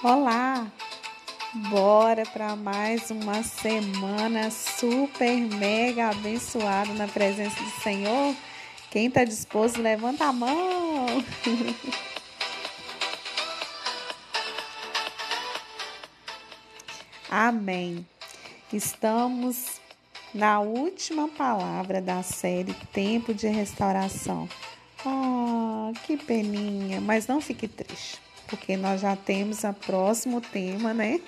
Olá! Bora para mais uma semana super mega abençoada na presença do Senhor? Quem está disposto, levanta a mão! Amém. Estamos na última palavra da série Tempo de Restauração. Ah, que peninha, mas não fique triste porque nós já temos o próximo tema, né?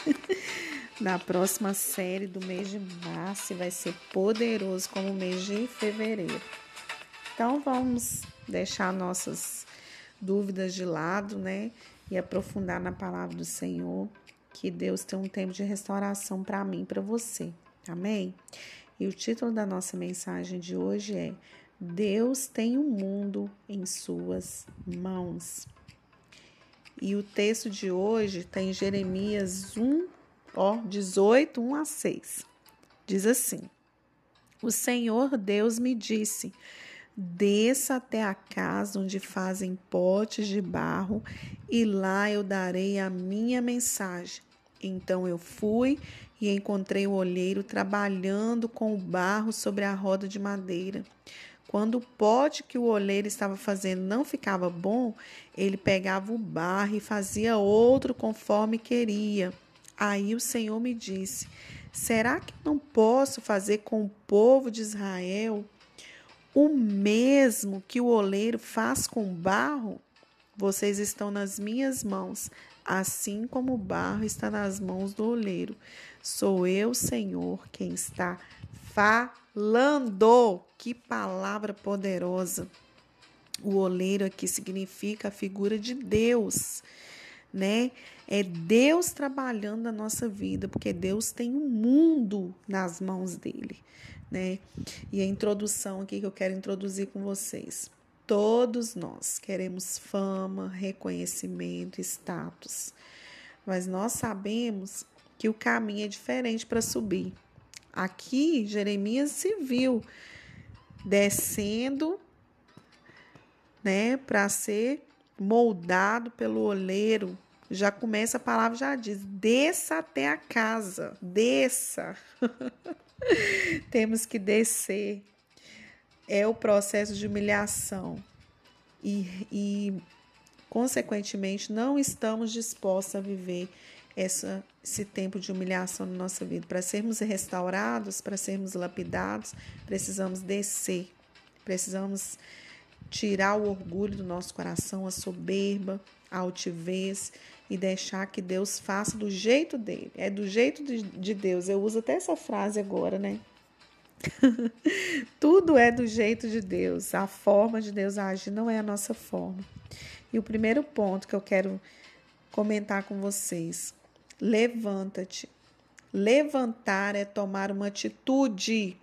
Na próxima série do mês de março vai ser poderoso como o mês de fevereiro. Então vamos deixar nossas dúvidas de lado, né? E aprofundar na palavra do Senhor, que Deus tem um tempo de restauração para mim, para você. Amém? E o título da nossa mensagem de hoje é Deus tem o um mundo em suas mãos. E o texto de hoje está em Jeremias 1, ó, 18, 1 a 6. Diz assim: O Senhor Deus me disse: Desça até a casa onde fazem potes de barro, e lá eu darei a minha mensagem. Então eu fui e encontrei o olheiro trabalhando com o barro sobre a roda de madeira. Quando o pote que o oleiro estava fazendo não ficava bom, ele pegava o barro e fazia outro conforme queria. Aí o Senhor me disse: Será que não posso fazer com o povo de Israel o mesmo que o oleiro faz com o barro? Vocês estão nas minhas mãos, assim como o barro está nas mãos do oleiro. Sou eu, Senhor, quem está falando. Que palavra poderosa. O oleiro aqui significa a figura de Deus, né? É Deus trabalhando na nossa vida, porque Deus tem o um mundo nas mãos dele, né? E a introdução aqui que eu quero introduzir com vocês. Todos nós queremos fama, reconhecimento, status. Mas nós sabemos que o caminho é diferente para subir. Aqui, Jeremias se viu descendo, né, para ser moldado pelo oleiro. Já começa a palavra, já diz: desça até a casa, desça. Temos que descer. É o processo de humilhação. E, e, consequentemente, não estamos dispostos a viver essa, esse tempo de humilhação na nossa vida. Para sermos restaurados, para sermos lapidados, precisamos descer, precisamos tirar o orgulho do nosso coração, a soberba, a altivez e deixar que Deus faça do jeito dele. É do jeito de, de Deus. Eu uso até essa frase agora, né? Tudo é do jeito de Deus. A forma de Deus agir não é a nossa forma. E o primeiro ponto que eu quero comentar com vocês levanta-te. Levantar é tomar uma atitude,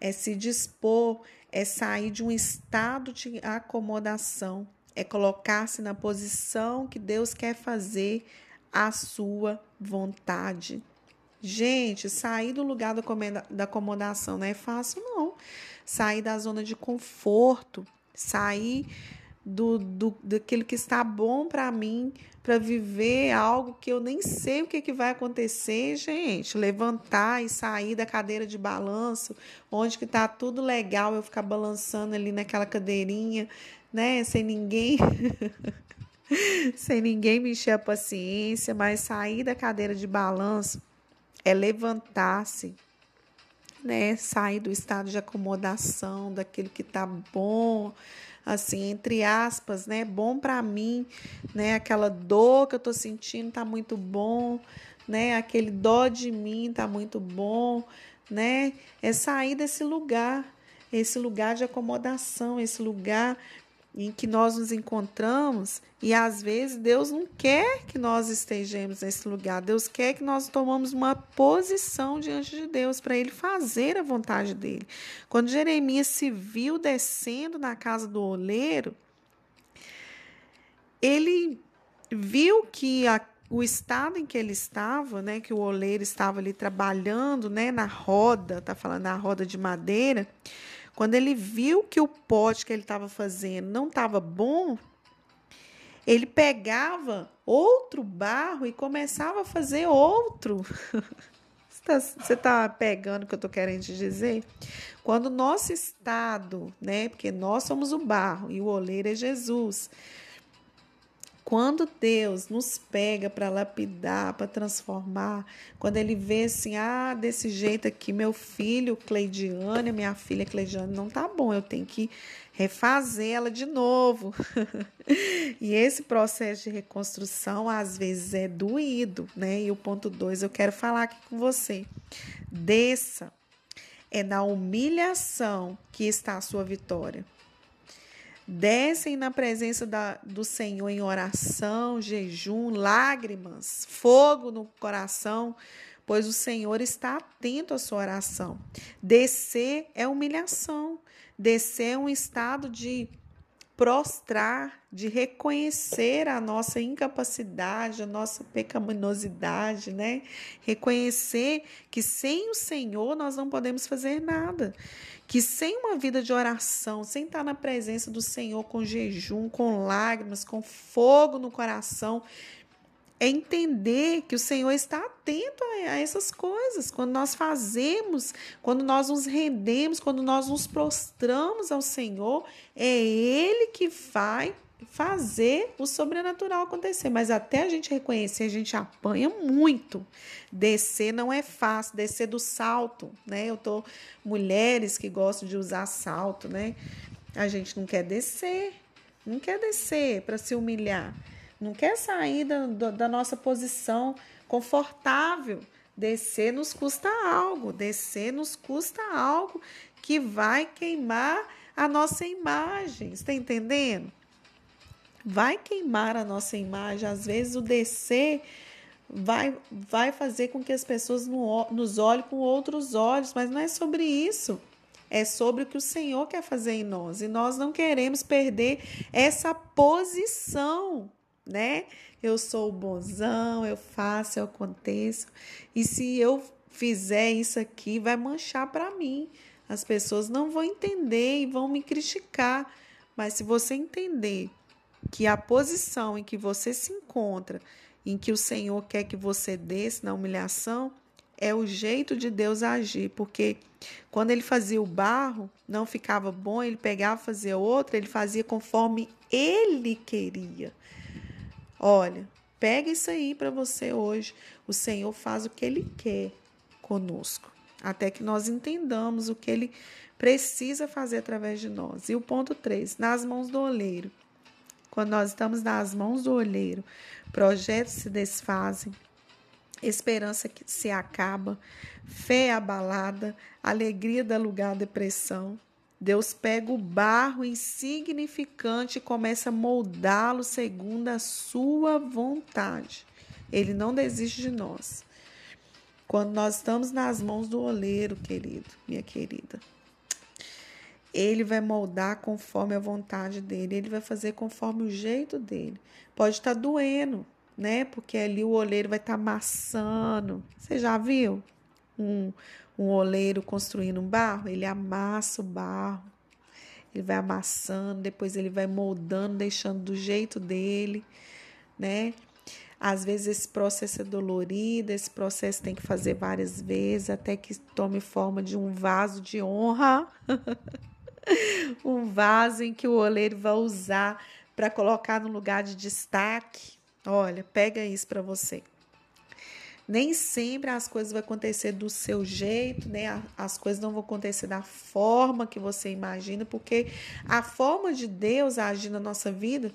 é se dispor, é sair de um estado de acomodação, é colocar-se na posição que Deus quer fazer a sua vontade. Gente, sair do lugar da acomodação não é fácil, não. Sair da zona de conforto, sair do, do daquilo que está bom para mim, para viver algo que eu nem sei o que, que vai acontecer, gente. Levantar e sair da cadeira de balanço, onde que tá tudo legal, eu ficar balançando ali naquela cadeirinha, né? Sem ninguém. sem ninguém me encher a paciência, mas sair da cadeira de balanço é levantar-se, né? Sair do estado de acomodação, daquilo que tá bom, assim, entre aspas, né? Bom para mim, né? Aquela dor que eu tô sentindo tá muito bom, né? Aquele dó de mim tá muito bom, né? É sair desse lugar, esse lugar de acomodação, esse lugar em que nós nos encontramos e às vezes Deus não quer que nós estejamos nesse lugar. Deus quer que nós tomamos uma posição diante de Deus para ele fazer a vontade dele. Quando Jeremias se viu descendo na casa do oleiro, ele viu que a, o estado em que ele estava, né, que o oleiro estava ali trabalhando, né, na roda, tá falando na roda de madeira, quando ele viu que o pote que ele estava fazendo não estava bom, ele pegava outro barro e começava a fazer outro. Você está tá pegando o que eu estou querendo te dizer? Quando o nosso estado, né? Porque nós somos o barro e o oleiro é Jesus. Quando Deus nos pega para lapidar, para transformar, quando Ele vê assim, ah, desse jeito aqui, meu filho Cleidiane, minha filha Cleidiane, não tá bom, eu tenho que refazer ela de novo. e esse processo de reconstrução às vezes é doído, né? E o ponto dois eu quero falar aqui com você. Desça. É na humilhação que está a sua vitória. Descem na presença da, do Senhor em oração, jejum, lágrimas, fogo no coração, pois o Senhor está atento à sua oração. Descer é humilhação. Descer é um estado de prostrar, de reconhecer a nossa incapacidade, a nossa pecaminosidade, né? Reconhecer que sem o Senhor nós não podemos fazer nada. Que sem uma vida de oração, sem estar na presença do Senhor com jejum, com lágrimas, com fogo no coração, é entender que o Senhor está atento a, essas coisas. Quando nós fazemos, quando nós nos rendemos, quando nós nos prostramos ao Senhor, é Ele que vai fazer o sobrenatural acontecer. Mas até a gente reconhecer, a gente apanha muito. Descer não é fácil, descer do salto, né? Eu tô mulheres que gostam de usar salto, né? A gente não quer descer, não quer descer para se humilhar não quer sair da, da nossa posição confortável. Descer nos custa algo, descer nos custa algo que vai queimar a nossa imagem. Está entendendo? Vai queimar a nossa imagem. Às vezes o descer vai, vai fazer com que as pessoas nos olhem com outros olhos, mas não é sobre isso. É sobre o que o Senhor quer fazer em nós. E nós não queremos perder essa posição né? Eu sou bonzão, eu faço, eu aconteço. E se eu fizer isso aqui, vai manchar para mim. As pessoas não vão entender e vão me criticar. Mas se você entender que a posição em que você se encontra, em que o Senhor quer que você desça na humilhação, é o jeito de Deus agir, porque quando ele fazia o barro, não ficava bom, ele pegava, fazia outro, ele fazia conforme ele queria. Olha, pega isso aí para você hoje. O Senhor faz o que Ele quer conosco, até que nós entendamos o que Ele precisa fazer através de nós. E o ponto 3, nas mãos do oleiro. Quando nós estamos nas mãos do olheiro, projetos se desfazem, esperança que se acaba, fé abalada, alegria dá lugar à depressão, Deus pega o barro insignificante e começa a moldá-lo segundo a sua vontade. Ele não desiste de nós. Quando nós estamos nas mãos do oleiro, querido, minha querida, ele vai moldar conforme a vontade dele, ele vai fazer conforme o jeito dele. Pode estar doendo, né? Porque ali o oleiro vai estar amassando. Você já viu? Um, um oleiro construindo um barro, ele amassa o barro, ele vai amassando, depois ele vai moldando, deixando do jeito dele, né? Às vezes esse processo é dolorido, esse processo tem que fazer várias vezes até que tome forma de um vaso de honra. um vaso em que o oleiro vai usar para colocar no lugar de destaque. Olha, pega isso para você. Nem sempre as coisas vão acontecer do seu jeito, né? As coisas não vão acontecer da forma que você imagina, porque a forma de Deus agir na nossa vida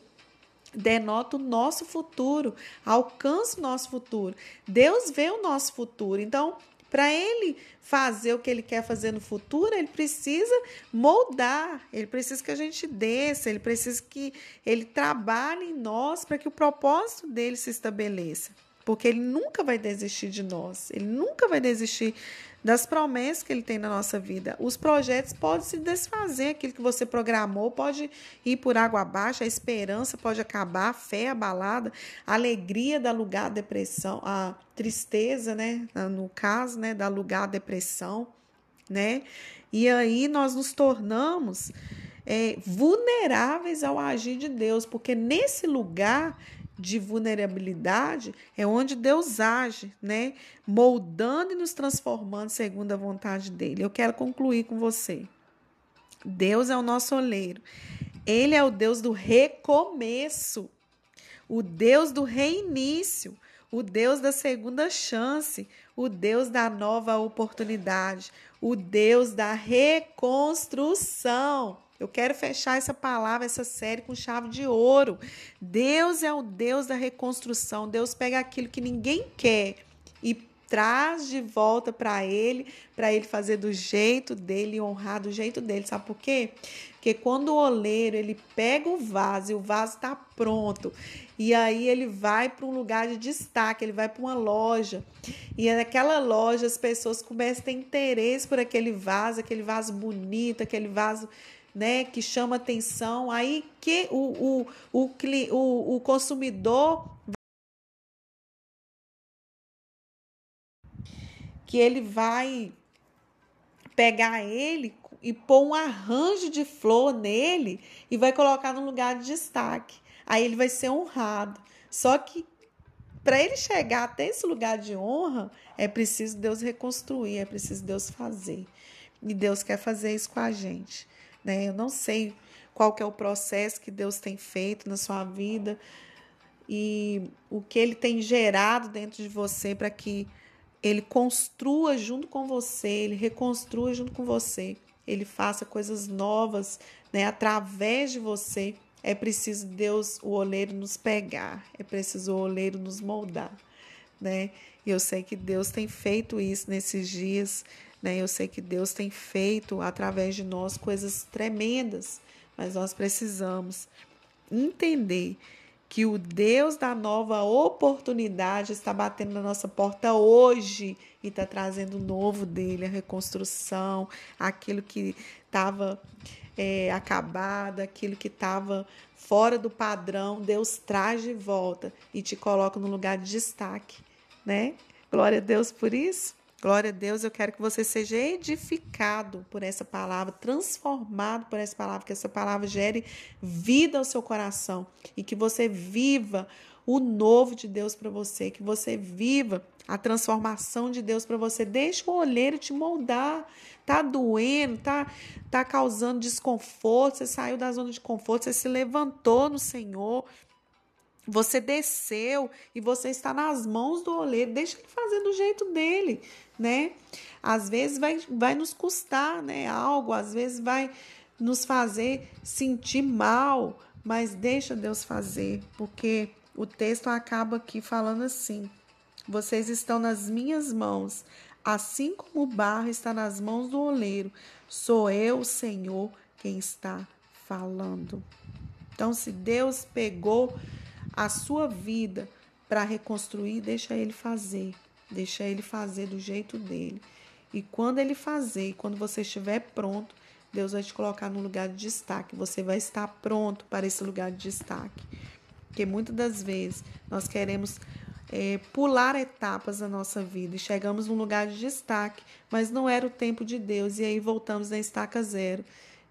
denota o nosso futuro, alcança o nosso futuro. Deus vê o nosso futuro. Então, para ele fazer o que ele quer fazer no futuro, ele precisa moldar, ele precisa que a gente desça, ele precisa que ele trabalhe em nós para que o propósito dele se estabeleça porque ele nunca vai desistir de nós, ele nunca vai desistir das promessas que ele tem na nossa vida. Os projetos podem se desfazer, aquilo que você programou pode ir por água abaixo, a esperança pode acabar, a fé abalada, a alegria dá lugar à depressão, a tristeza, né, no caso, né, dá lugar à depressão, né? E aí nós nos tornamos é, vulneráveis ao agir de Deus, porque nesse lugar de vulnerabilidade é onde Deus age, né? Moldando e nos transformando segundo a vontade dele. Eu quero concluir com você. Deus é o nosso oleiro. Ele é o Deus do recomeço, o Deus do reinício, o Deus da segunda chance, o Deus da nova oportunidade, o Deus da reconstrução. Eu quero fechar essa palavra, essa série com chave de ouro. Deus é o Deus da reconstrução. Deus pega aquilo que ninguém quer e traz de volta para ele, para ele fazer do jeito dele, honrar do jeito dele. Sabe por quê? Porque quando o oleiro ele pega o vaso e o vaso está pronto, e aí ele vai para um lugar de destaque, ele vai para uma loja, e naquela loja as pessoas começam a ter interesse por aquele vaso, aquele vaso bonito, aquele vaso né, que chama atenção, aí que o, o, o, o, o consumidor que ele vai pegar ele e pôr um arranjo de flor nele e vai colocar no lugar de destaque. Aí ele vai ser honrado. Só que para ele chegar até esse lugar de honra, é preciso Deus reconstruir, é preciso Deus fazer. E Deus quer fazer isso com a gente. Né? Eu não sei qual que é o processo que Deus tem feito na sua vida e o que ele tem gerado dentro de você para que ele construa junto com você, ele reconstrua junto com você, ele faça coisas novas, né, através de você. É preciso Deus, o oleiro nos pegar, é preciso o oleiro nos moldar, né? E eu sei que Deus tem feito isso nesses dias, né? Eu sei que Deus tem feito através de nós coisas tremendas, mas nós precisamos entender que o Deus da nova oportunidade está batendo na nossa porta hoje e está trazendo o novo dele, a reconstrução, aquilo que estava é, acabado, aquilo que estava fora do padrão, Deus traz de volta e te coloca no lugar de destaque, né? Glória a Deus por isso. Glória a Deus, eu quero que você seja edificado por essa palavra, transformado por essa palavra, que essa palavra gere vida ao seu coração e que você viva o novo de Deus para você, que você viva a transformação de Deus para você. Deixa o olheiro te moldar. Tá doendo, tá, tá causando desconforto, você saiu da zona de conforto, você se levantou no Senhor, você desceu e você está nas mãos do oleiro. Deixa ele fazer do jeito dele, né? Às vezes vai, vai nos custar, né? Algo, às vezes vai nos fazer sentir mal, mas deixa Deus fazer, porque o texto acaba aqui falando assim: Vocês estão nas minhas mãos, assim como o barro está nas mãos do oleiro. Sou eu, Senhor, quem está falando. Então, se Deus pegou a sua vida para reconstruir, deixa ele fazer. Deixa ele fazer do jeito dele. E quando ele fazer, quando você estiver pronto, Deus vai te colocar no lugar de destaque. Você vai estar pronto para esse lugar de destaque. Porque muitas das vezes nós queremos é, pular etapas da nossa vida e chegamos num lugar de destaque, mas não era o tempo de Deus, e aí voltamos na estaca zero.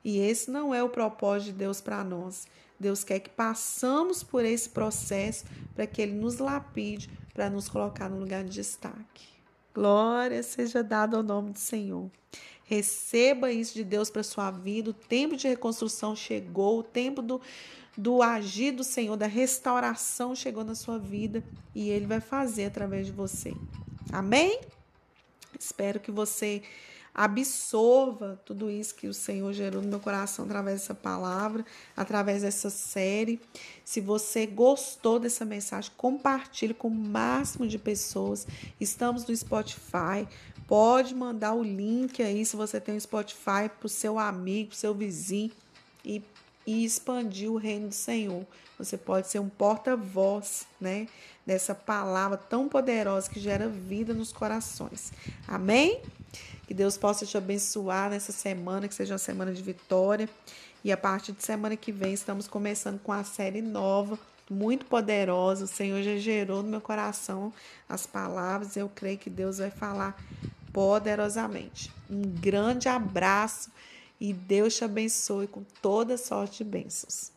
E esse não é o propósito de Deus para nós. Deus quer que passamos por esse processo para que Ele nos lapide, para nos colocar no lugar de destaque. Glória seja dada ao nome do Senhor. Receba isso de Deus para sua vida. O tempo de reconstrução chegou, o tempo do, do agir do Senhor, da restauração chegou na sua vida e Ele vai fazer através de você. Amém? Espero que você absorva tudo isso que o Senhor gerou no meu coração através dessa palavra, através dessa série. Se você gostou dessa mensagem, compartilhe com o máximo de pessoas. Estamos no Spotify. Pode mandar o link aí, se você tem um Spotify, para o seu amigo, para o seu vizinho e, e expandir o reino do Senhor. Você pode ser um porta-voz, né? Dessa palavra tão poderosa que gera vida nos corações. Amém? Que Deus possa te abençoar nessa semana, que seja uma semana de vitória. E a partir de semana que vem, estamos começando com a série nova, muito poderosa. O Senhor já gerou no meu coração as palavras. Eu creio que Deus vai falar poderosamente. Um grande abraço e Deus te abençoe com toda sorte de bênçãos.